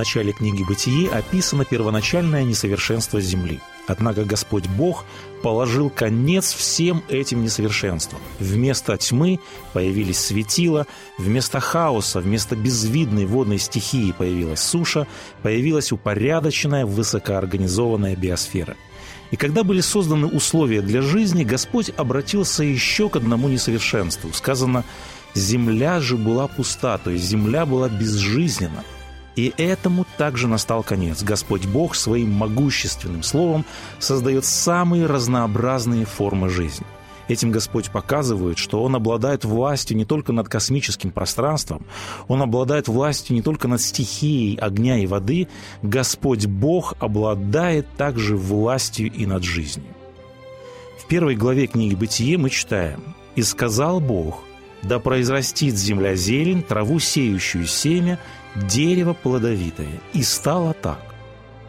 Начале книги «Бытие» описано первоначальное несовершенство Земли. Однако Господь Бог положил конец всем этим несовершенствам. Вместо тьмы появились светила, вместо хаоса, вместо безвидной водной стихии появилась суша, появилась упорядоченная, высокоорганизованная биосфера. И когда были созданы условия для жизни, Господь обратился еще к одному несовершенству. Сказано, «Земля же была пуста», то есть земля была безжизненна. И этому также настал конец. Господь Бог своим могущественным словом создает самые разнообразные формы жизни. Этим Господь показывает, что Он обладает властью не только над космическим пространством, Он обладает властью не только над стихией огня и воды, Господь Бог обладает также властью и над жизнью. В первой главе книги «Бытие» мы читаем «И сказал Бог, да произрастит земля зелень, траву сеющую семя, дерево плодовитое. И стало так.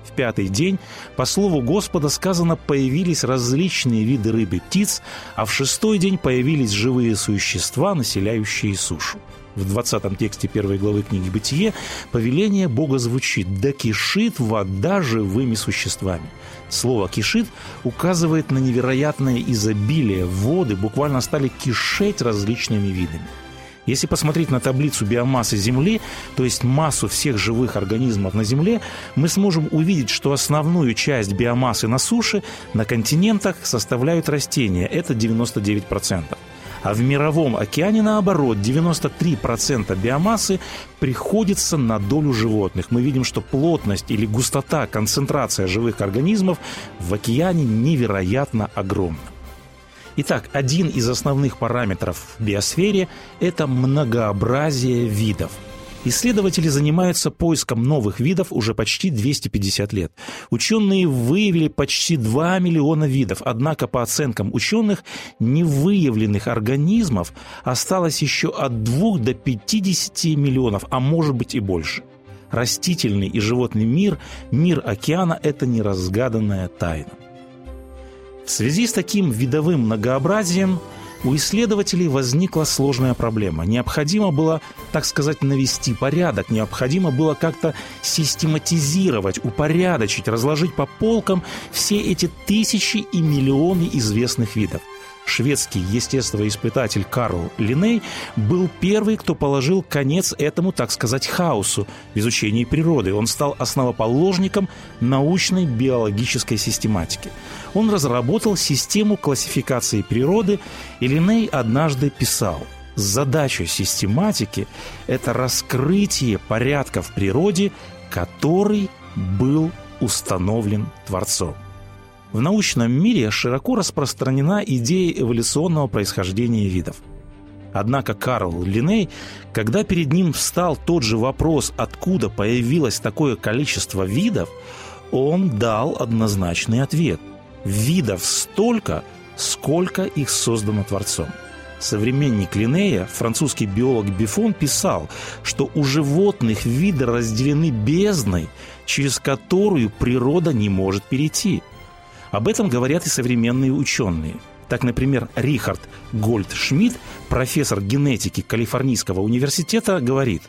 В пятый день, по слову Господа, сказано, появились различные виды рыбы и птиц, а в шестой день появились живые существа, населяющие сушу. В 20 тексте первой главы книги «Бытие» повеление Бога звучит «Да кишит вода живыми существами». Слово «кишит» указывает на невероятное изобилие. Воды буквально стали кишеть различными видами. Если посмотреть на таблицу биомассы Земли, то есть массу всех живых организмов на Земле, мы сможем увидеть, что основную часть биомассы на суше, на континентах составляют растения. Это 99%. А в мировом океане, наоборот, 93% биомассы приходится на долю животных. Мы видим, что плотность или густота, концентрация живых организмов в океане невероятно огромна. Итак, один из основных параметров в биосфере – это многообразие видов. Исследователи занимаются поиском новых видов уже почти 250 лет. Ученые выявили почти 2 миллиона видов, однако по оценкам ученых невыявленных организмов осталось еще от 2 до 50 миллионов, а может быть и больше. Растительный и животный мир, мир океана – это неразгаданная тайна. В связи с таким видовым многообразием у исследователей возникла сложная проблема. Необходимо было, так сказать, навести порядок, необходимо было как-то систематизировать, упорядочить, разложить по полкам все эти тысячи и миллионы известных видов шведский естествоиспытатель Карл Линей был первый, кто положил конец этому, так сказать, хаосу в изучении природы. Он стал основоположником научной биологической систематики. Он разработал систему классификации природы, и Линей однажды писал – Задача систематики – это раскрытие порядка в природе, который был установлен Творцом. В научном мире широко распространена идея эволюционного происхождения видов. Однако Карл Линей, когда перед ним встал тот же вопрос, откуда появилось такое количество видов, он дал однозначный ответ. Видов столько, сколько их создано Творцом. Современник Линнея, французский биолог Бифон, писал, что у животных виды разделены бездной, через которую природа не может перейти – об этом говорят и современные ученые. Так, например, Рихард Гольдшмидт, профессор генетики Калифорнийского университета, говорит,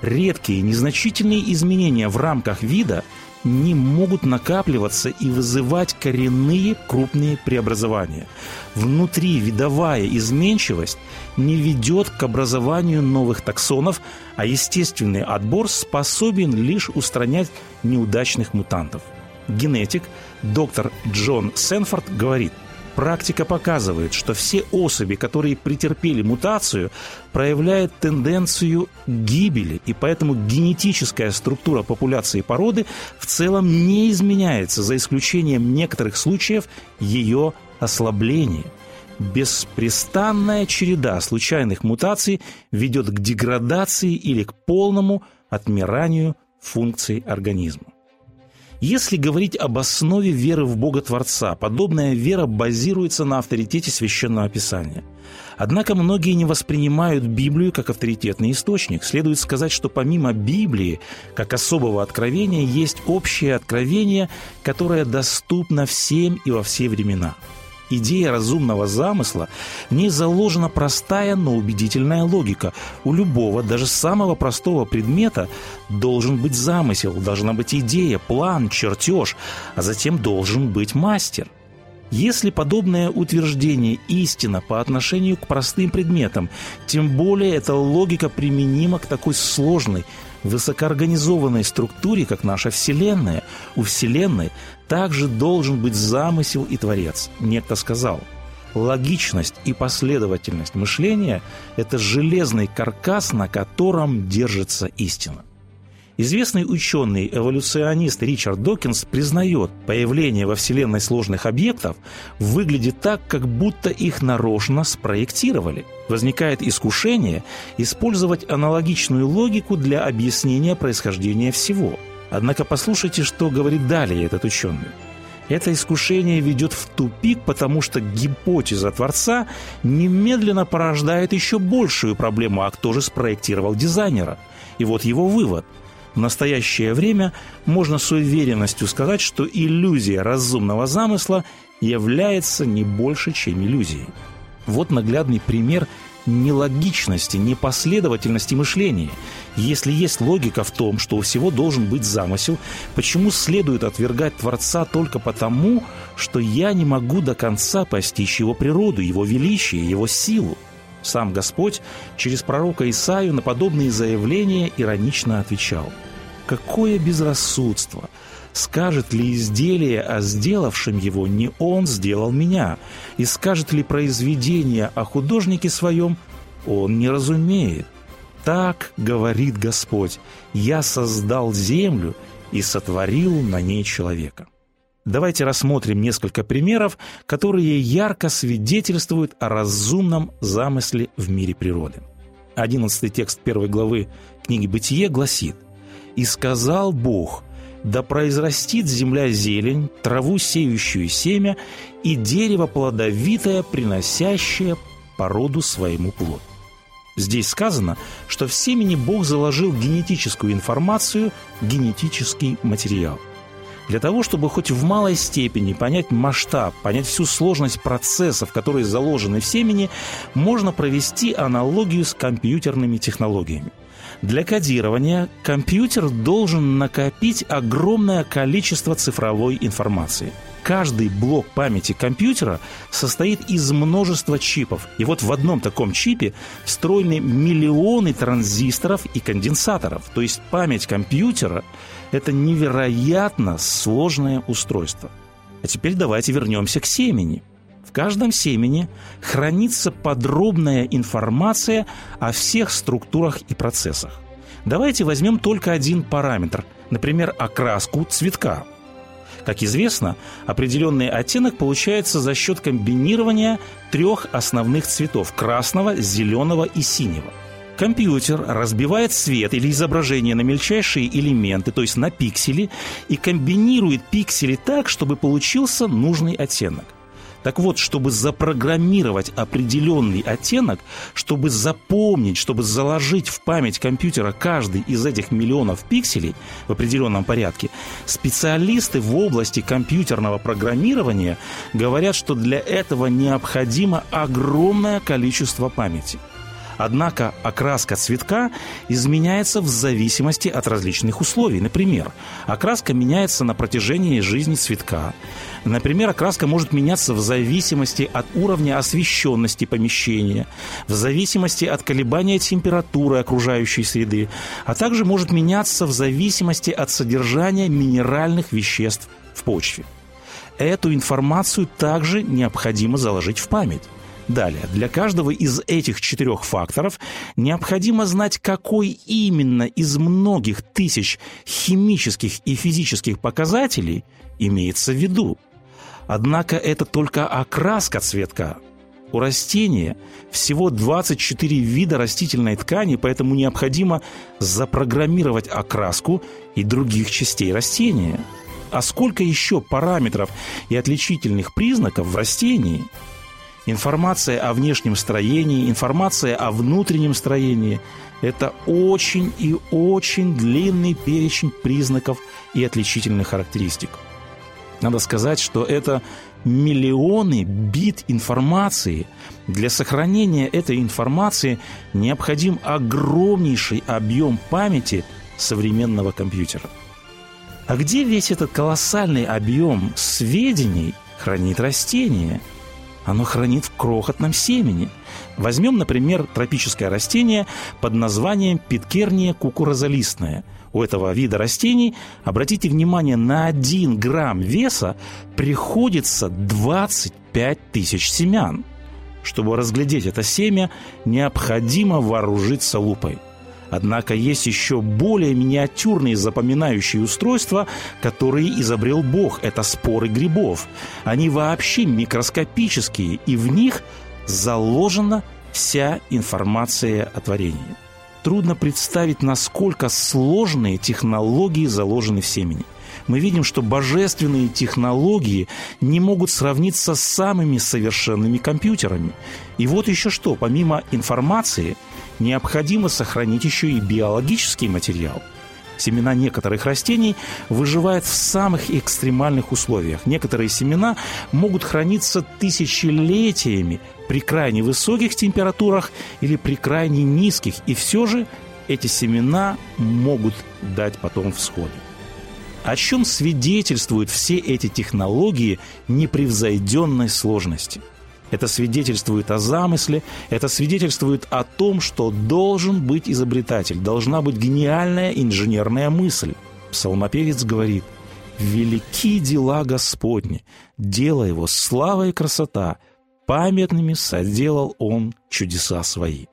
редкие незначительные изменения в рамках вида не могут накапливаться и вызывать коренные крупные преобразования. Внутри видовая изменчивость не ведет к образованию новых таксонов, а естественный отбор способен лишь устранять неудачных мутантов – генетик доктор Джон Сенфорд говорит, практика показывает, что все особи, которые претерпели мутацию, проявляют тенденцию гибели, и поэтому генетическая структура популяции породы в целом не изменяется, за исключением некоторых случаев ее ослабления. Беспрестанная череда случайных мутаций ведет к деградации или к полному отмиранию функций организма. Если говорить об основе веры в Бога Творца, подобная вера базируется на авторитете Священного Писания. Однако многие не воспринимают Библию как авторитетный источник. Следует сказать, что помимо Библии, как особого откровения, есть общее откровение, которое доступно всем и во все времена – идея разумного замысла, в ней заложена простая, но убедительная логика. У любого, даже самого простого предмета должен быть замысел, должна быть идея, план, чертеж, а затем должен быть мастер. Если подобное утверждение истина по отношению к простым предметам, тем более эта логика применима к такой сложной, высокоорганизованной структуре, как наша Вселенная. У Вселенной также должен быть замысел и творец. Некто сказал, логичность и последовательность мышления – это железный каркас, на котором держится истина. Известный ученый-эволюционист Ричард Докинс признает, появление во Вселенной сложных объектов выглядит так, как будто их нарочно спроектировали. Возникает искушение использовать аналогичную логику для объяснения происхождения всего. Однако послушайте, что говорит далее этот ученый. Это искушение ведет в тупик, потому что гипотеза Творца немедленно порождает еще большую проблему, а кто же спроектировал дизайнера? И вот его вывод – в настоящее время можно с уверенностью сказать, что иллюзия разумного замысла является не больше, чем иллюзией. Вот наглядный пример нелогичности, непоследовательности мышления. Если есть логика в том, что у всего должен быть замысел, почему следует отвергать Творца только потому, что я не могу до конца постичь его природу, его величие, его силу? Сам Господь через пророка Исаию на подобные заявления иронично отвечал – Какое безрассудство! Скажет ли изделие о сделавшем его не он сделал меня? И скажет ли произведение о художнике своем он не разумеет? Так говорит Господь, я создал землю и сотворил на ней человека. Давайте рассмотрим несколько примеров, которые ярко свидетельствуют о разумном замысле в мире природы. Одиннадцатый текст первой главы книги «Бытие» гласит – и сказал Бог, да произрастит земля зелень, траву сеющую семя и дерево плодовитое, приносящее породу своему плод. Здесь сказано, что в семени Бог заложил генетическую информацию, генетический материал. Для того, чтобы хоть в малой степени понять масштаб, понять всю сложность процессов, которые заложены в семени, можно провести аналогию с компьютерными технологиями – для кодирования компьютер должен накопить огромное количество цифровой информации. Каждый блок памяти компьютера состоит из множества чипов. И вот в одном таком чипе встроены миллионы транзисторов и конденсаторов. То есть память компьютера – это невероятно сложное устройство. А теперь давайте вернемся к семени – в каждом семени хранится подробная информация о всех структурах и процессах. Давайте возьмем только один параметр, например, окраску цветка. Как известно, определенный оттенок получается за счет комбинирования трех основных цветов – красного, зеленого и синего. Компьютер разбивает цвет или изображение на мельчайшие элементы, то есть на пиксели, и комбинирует пиксели так, чтобы получился нужный оттенок. Так вот, чтобы запрограммировать определенный оттенок, чтобы запомнить, чтобы заложить в память компьютера каждый из этих миллионов пикселей в определенном порядке, специалисты в области компьютерного программирования говорят, что для этого необходимо огромное количество памяти – Однако окраска цветка изменяется в зависимости от различных условий. Например, окраска меняется на протяжении жизни цветка. Например, окраска может меняться в зависимости от уровня освещенности помещения, в зависимости от колебания температуры окружающей среды, а также может меняться в зависимости от содержания минеральных веществ в почве. Эту информацию также необходимо заложить в память. Далее, для каждого из этих четырех факторов необходимо знать, какой именно из многих тысяч химических и физических показателей имеется в виду. Однако это только окраска цветка. У растения всего 24 вида растительной ткани, поэтому необходимо запрограммировать окраску и других частей растения – А сколько еще параметров и отличительных признаков в растении? Информация о внешнем строении, информация о внутреннем строении – это очень и очень длинный перечень признаков и отличительных характеристик. Надо сказать, что это миллионы бит информации. Для сохранения этой информации необходим огромнейший объем памяти современного компьютера. А где весь этот колоссальный объем сведений хранит растение? Оно хранит в крохотном семени. Возьмем, например, тропическое растение под названием питкерния кукурузолистная – у этого вида растений, обратите внимание, на 1 грамм веса приходится 25 тысяч семян. Чтобы разглядеть это семя, необходимо вооружиться лупой. Однако есть еще более миниатюрные запоминающие устройства, которые изобрел Бог. Это споры грибов. Они вообще микроскопические, и в них заложена вся информация о творении трудно представить, насколько сложные технологии заложены в семени. Мы видим, что божественные технологии не могут сравниться с самыми совершенными компьютерами. И вот еще что, помимо информации, необходимо сохранить еще и биологический материал – Семена некоторых растений выживают в самых экстремальных условиях. Некоторые семена могут храниться тысячелетиями при крайне высоких температурах или при крайне низких, и все же эти семена могут дать потом всходы. О чем свидетельствуют все эти технологии непревзойденной сложности – это свидетельствует о замысле, это свидетельствует о том, что должен быть изобретатель, должна быть гениальная инженерная мысль. Псалмопевец говорит «Велики дела Господни, дело его слава и красота, памятными соделал он чудеса свои».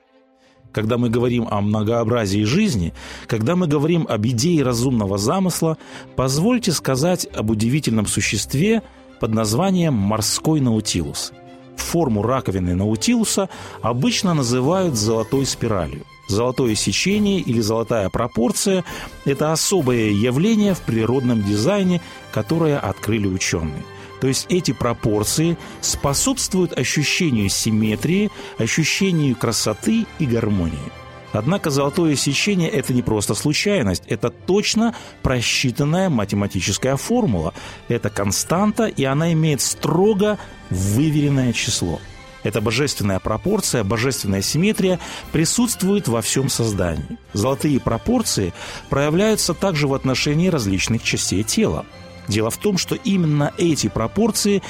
Когда мы говорим о многообразии жизни, когда мы говорим об идее разумного замысла, позвольте сказать об удивительном существе под названием «морской наутилус» – форму раковины наутилуса обычно называют золотой спиралью. Золотое сечение или золотая пропорция – это особое явление в природном дизайне, которое открыли ученые. То есть эти пропорции способствуют ощущению симметрии, ощущению красоты и гармонии. Однако золотое сечение – это не просто случайность, это точно просчитанная математическая формула. Это константа, и она имеет строго выверенное число. Эта божественная пропорция, божественная симметрия присутствует во всем создании. Золотые пропорции проявляются также в отношении различных частей тела. Дело в том, что именно эти пропорции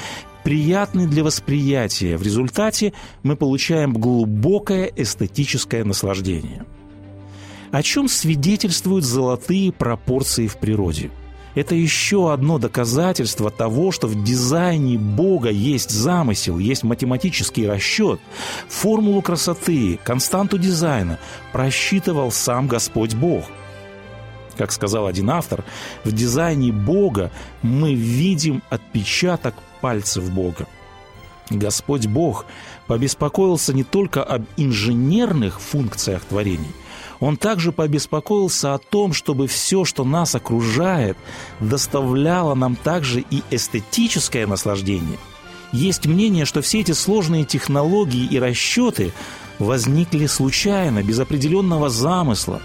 приятны для восприятия. В результате мы получаем глубокое эстетическое наслаждение. О чем свидетельствуют золотые пропорции в природе – это еще одно доказательство того, что в дизайне Бога есть замысел, есть математический расчет. Формулу красоты, константу дизайна просчитывал сам Господь Бог. Как сказал один автор, в дизайне Бога мы видим отпечаток пальцев Бога. Господь Бог побеспокоился не только об инженерных функциях творений – он также побеспокоился о том, чтобы все, что нас окружает, доставляло нам также и эстетическое наслаждение. Есть мнение, что все эти сложные технологии и расчеты возникли случайно, без определенного замысла.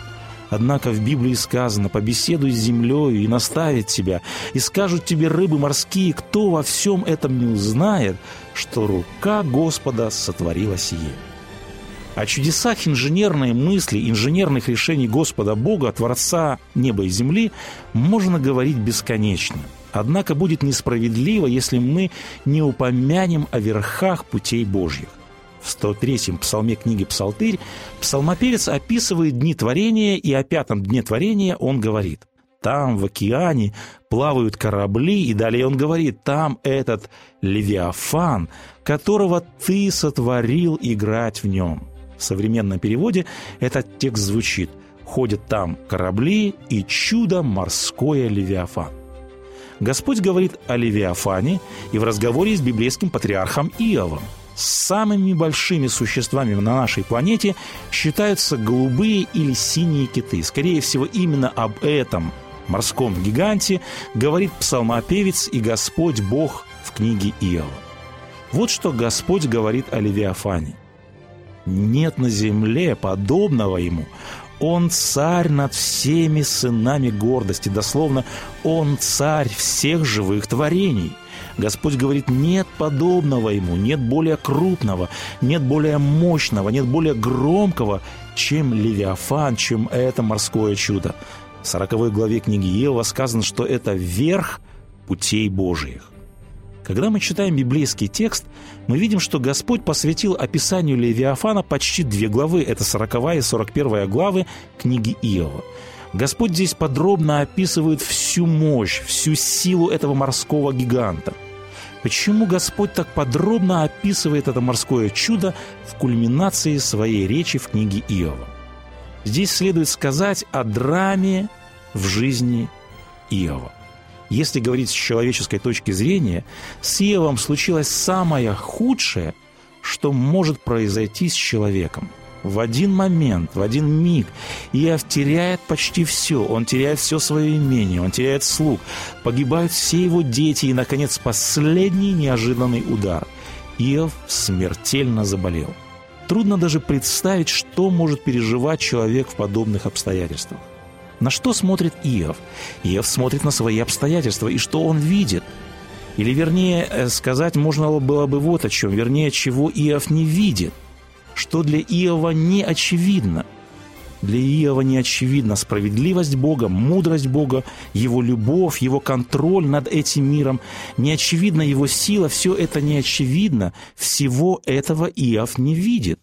Однако в Библии сказано «побеседуй с землей и наставит тебя, и скажут тебе рыбы морские, кто во всем этом не узнает, что рука Господа сотворила сие». О чудесах инженерной мысли, инженерных решений Господа Бога, Творца неба и земли, можно говорить бесконечно. Однако будет несправедливо, если мы не упомянем о верхах путей Божьих. В 103-м псалме книги «Псалтырь» псалмопевец описывает дни творения, и о пятом дне творения он говорит там, в океане, плавают корабли, и далее он говорит, там этот Левиафан, которого ты сотворил играть в нем. В современном переводе этот текст звучит «Ходят там корабли и чудо морское Левиафан». Господь говорит о Левиафане и в разговоре с библейским патриархом Иовом. Самыми большими существами на нашей планете считаются голубые или синие киты. Скорее всего, именно об этом морском гиганте, говорит псалмопевец и Господь Бог в книге Иова. Вот что Господь говорит о Левиафане. «Нет на земле подобного ему. Он царь над всеми сынами гордости». Дословно, он царь всех живых творений. Господь говорит, нет подобного ему, нет более крупного, нет более мощного, нет более громкого, чем Левиафан, чем это морское чудо. В 40 главе книги Ева сказано, что это верх путей Божьих. Когда мы читаем библейский текст, мы видим, что Господь посвятил описанию Левиафана почти две главы, это 40 и 41 главы книги Иова. Господь здесь подробно описывает всю мощь, всю силу этого морского гиганта. Почему Господь так подробно описывает это морское чудо в кульминации своей речи в книге Иова? Здесь следует сказать о драме в жизни Иова. Если говорить с человеческой точки зрения, с Иовом случилось самое худшее, что может произойти с человеком – в один момент, в один миг Иов теряет почти все. Он теряет все свое имение, он теряет слуг. Погибают все его дети и, наконец, последний неожиданный удар. Иов смертельно заболел. Трудно даже представить, что может переживать человек в подобных обстоятельствах. На что смотрит Иов? Иов смотрит на свои обстоятельства, и что он видит? Или, вернее, э, сказать можно было бы вот о чем, вернее, чего Иов не видит – что для Иова не очевидно. Для Иова не очевидна справедливость Бога, мудрость Бога, Его любовь, Его контроль над этим миром. Не очевидна Его сила, все это не очевидно. Всего этого Иов не видит.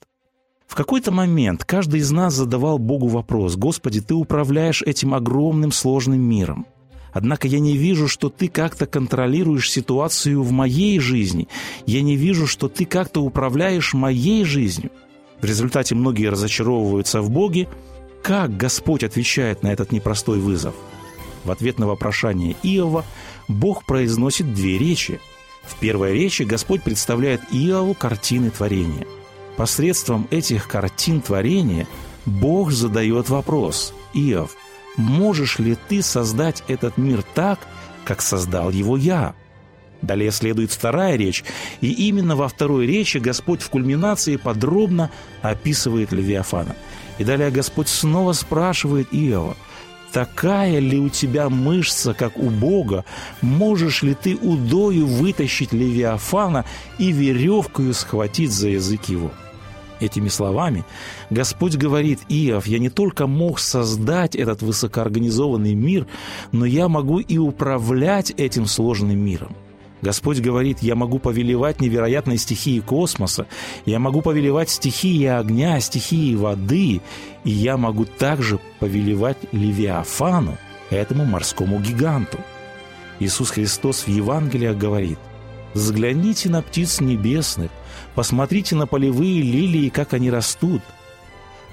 В какой-то момент каждый из нас задавал Богу вопрос, «Господи, Ты управляешь этим огромным сложным миром. Однако я не вижу, что ты как-то контролируешь ситуацию в моей жизни. Я не вижу, что ты как-то управляешь моей жизнью. В результате многие разочаровываются в Боге. Как Господь отвечает на этот непростой вызов? В ответ на вопрошание Иова Бог произносит две речи. В первой речи Господь представляет Иову картины творения. Посредством этих картин творения Бог задает вопрос «Иов, можешь ли ты создать этот мир так, как создал его я?» Далее следует вторая речь, и именно во второй речи Господь в кульминации подробно описывает Левиафана. И далее Господь снова спрашивает Иова, «Такая ли у тебя мышца, как у Бога? Можешь ли ты удою вытащить Левиафана и веревкою схватить за язык его?» Этими словами Господь говорит, Иов, я не только мог создать этот высокоорганизованный мир, но я могу и управлять этим сложным миром. Господь говорит, я могу повелевать невероятной стихии космоса, я могу повелевать стихии огня, стихии воды, и я могу также повелевать Левиафану, этому морскому гиганту. Иисус Христос в Евангелиях говорит, «Взгляните на птиц небесных, посмотрите на полевые лилии, как они растут».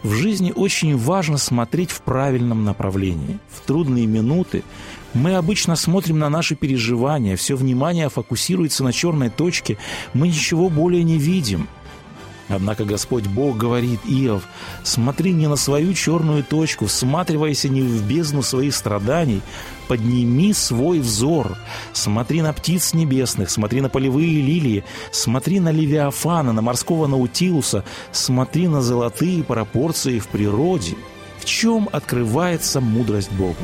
В жизни очень важно смотреть в правильном направлении. В трудные минуты мы обычно смотрим на наши переживания, все внимание фокусируется на черной точке, мы ничего более не видим. Однако Господь Бог говорит, Иов, смотри не на свою черную точку, всматривайся не в бездну своих страданий, подними свой взор, смотри на птиц небесных, смотри на полевые лилии, смотри на Левиафана, на морского Наутилуса, смотри на золотые пропорции в природе. В чем открывается мудрость Бога?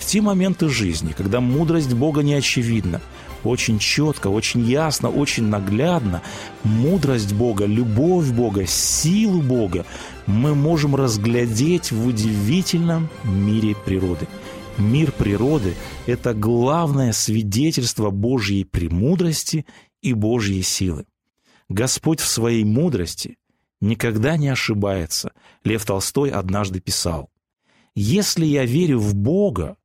В те моменты жизни, когда мудрость Бога не очевидна, очень четко, очень ясно, очень наглядно, мудрость Бога, любовь Бога, силу Бога мы можем разглядеть в удивительном мире природы. Мир природы – это главное свидетельство Божьей премудрости и Божьей силы. Господь в своей мудрости никогда не ошибается. Лев Толстой однажды писал, «Если я верю в Бога,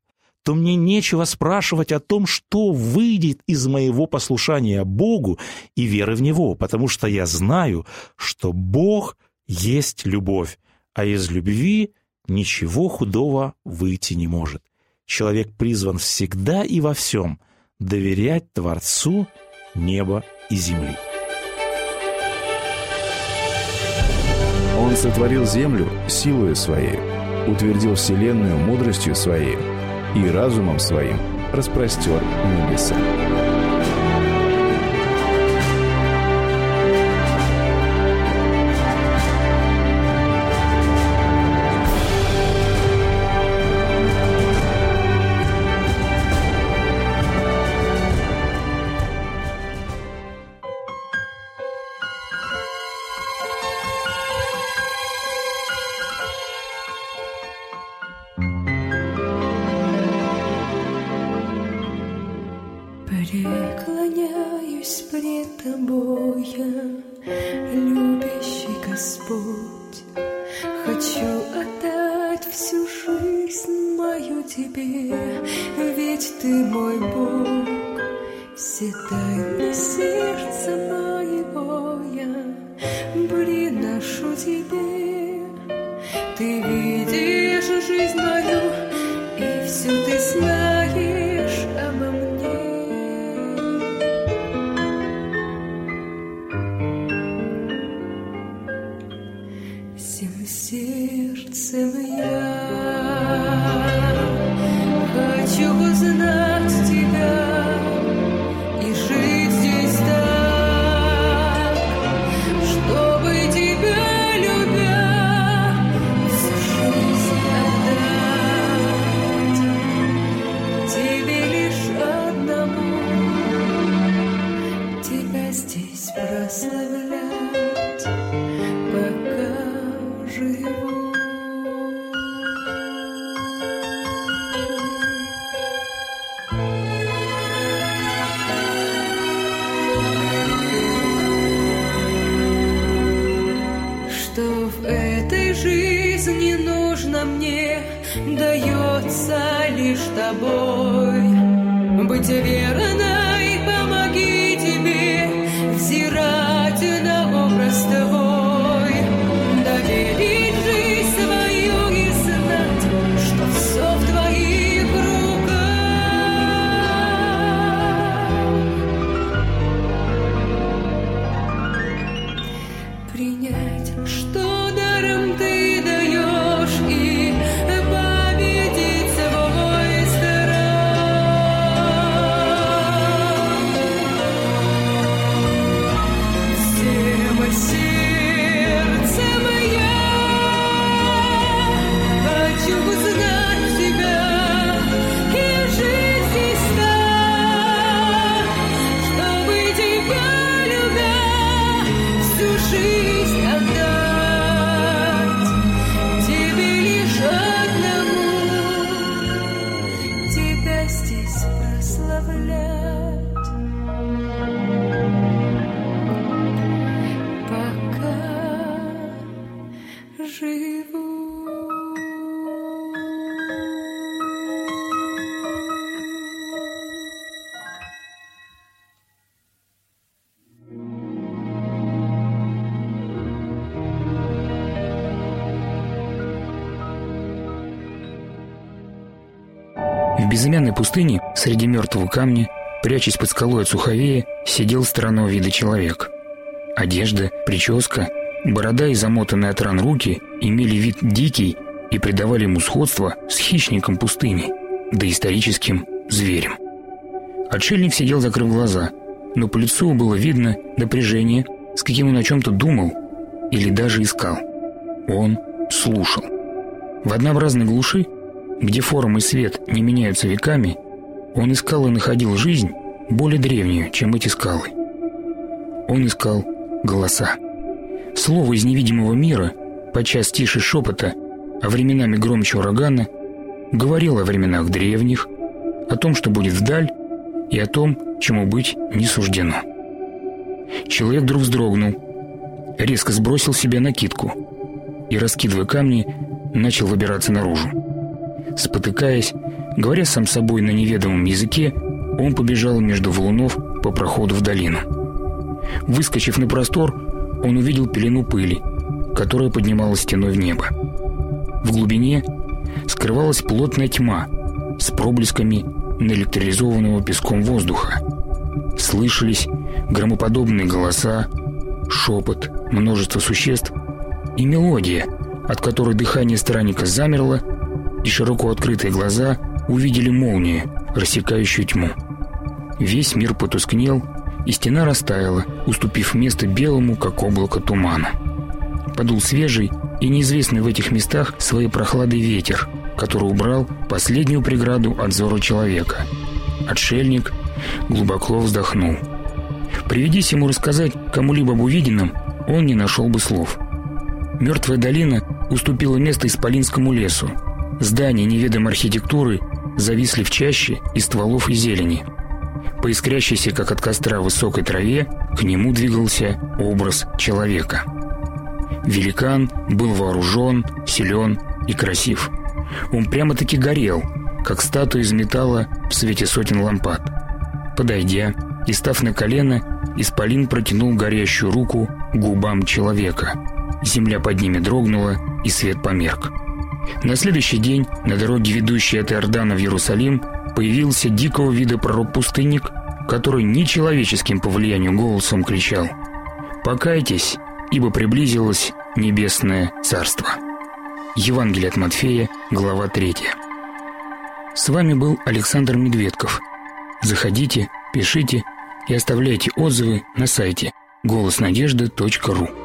то мне нечего спрашивать о том, что выйдет из моего послушания Богу и веры в Него, потому что я знаю, что Бог есть любовь, а из любви ничего худого выйти не может. Человек призван всегда и во всем доверять Творцу неба и земли. Он сотворил землю силою своей, утвердил вселенную мудростью своей – и разумом своим распростер небеса. Все тайны сердца моего я приношу тебе. Ты видишь. тобой, быть верой. would see безымянной пустыне, среди мертвого камня, прячась под скалой от суховея, сидел странного вида человек. Одежда, прическа, борода и замотанные от ран руки имели вид дикий и придавали ему сходство с хищником пустыни, доисторическим зверем. Отшельник сидел, закрыв глаза, но по лицу было видно напряжение, с каким он о чем-то думал или даже искал. Он слушал. В однообразной глуши где форма и свет не меняются веками, он искал и находил жизнь более древнюю, чем эти скалы. Он искал голоса. Слово из невидимого мира, подчас тише шепота, а временами громче урагана, говорило о временах древних, о том, что будет вдаль, и о том, чему быть не суждено. Человек вдруг вздрогнул, резко сбросил себе накидку и, раскидывая камни, начал выбираться наружу. Спотыкаясь, говоря сам собой на неведомом языке, он побежал между валунов по проходу в долину. Выскочив на простор, он увидел пелену пыли, которая поднималась стеной в небо. В глубине скрывалась плотная тьма с проблесками наэлектризованного песком воздуха. Слышались громоподобные голоса, шепот, множество существ и мелодия, от которой дыхание странника замерло, и широко открытые глаза увидели молнию, рассекающую тьму. Весь мир потускнел, и стена растаяла, уступив место белому, как облако тумана. Подул свежий и неизвестный в этих местах своей прохладой ветер, который убрал последнюю преграду от взора человека. Отшельник глубоко вздохнул. Приведись ему рассказать кому-либо об увиденном, он не нашел бы слов. Мертвая долина уступила место Исполинскому лесу. Здания неведомой архитектуры зависли в чаще из стволов и зелени. По искрящейся, как от костра, высокой траве к нему двигался образ человека. Великан был вооружен, силен и красив. Он прямо-таки горел, как статуя из металла в свете сотен лампад. Подойдя и став на колено, Исполин протянул горящую руку губам человека. Земля под ними дрогнула, и свет померк. На следующий день на дороге, ведущей от Иордана в Иерусалим, появился дикого вида пророк-пустынник, который нечеловеческим по влиянию голосом кричал «Покайтесь, ибо приблизилось небесное царство». Евангелие от Матфея, глава 3. С вами был Александр Медведков. Заходите, пишите и оставляйте отзывы на сайте голоснадежды.ру.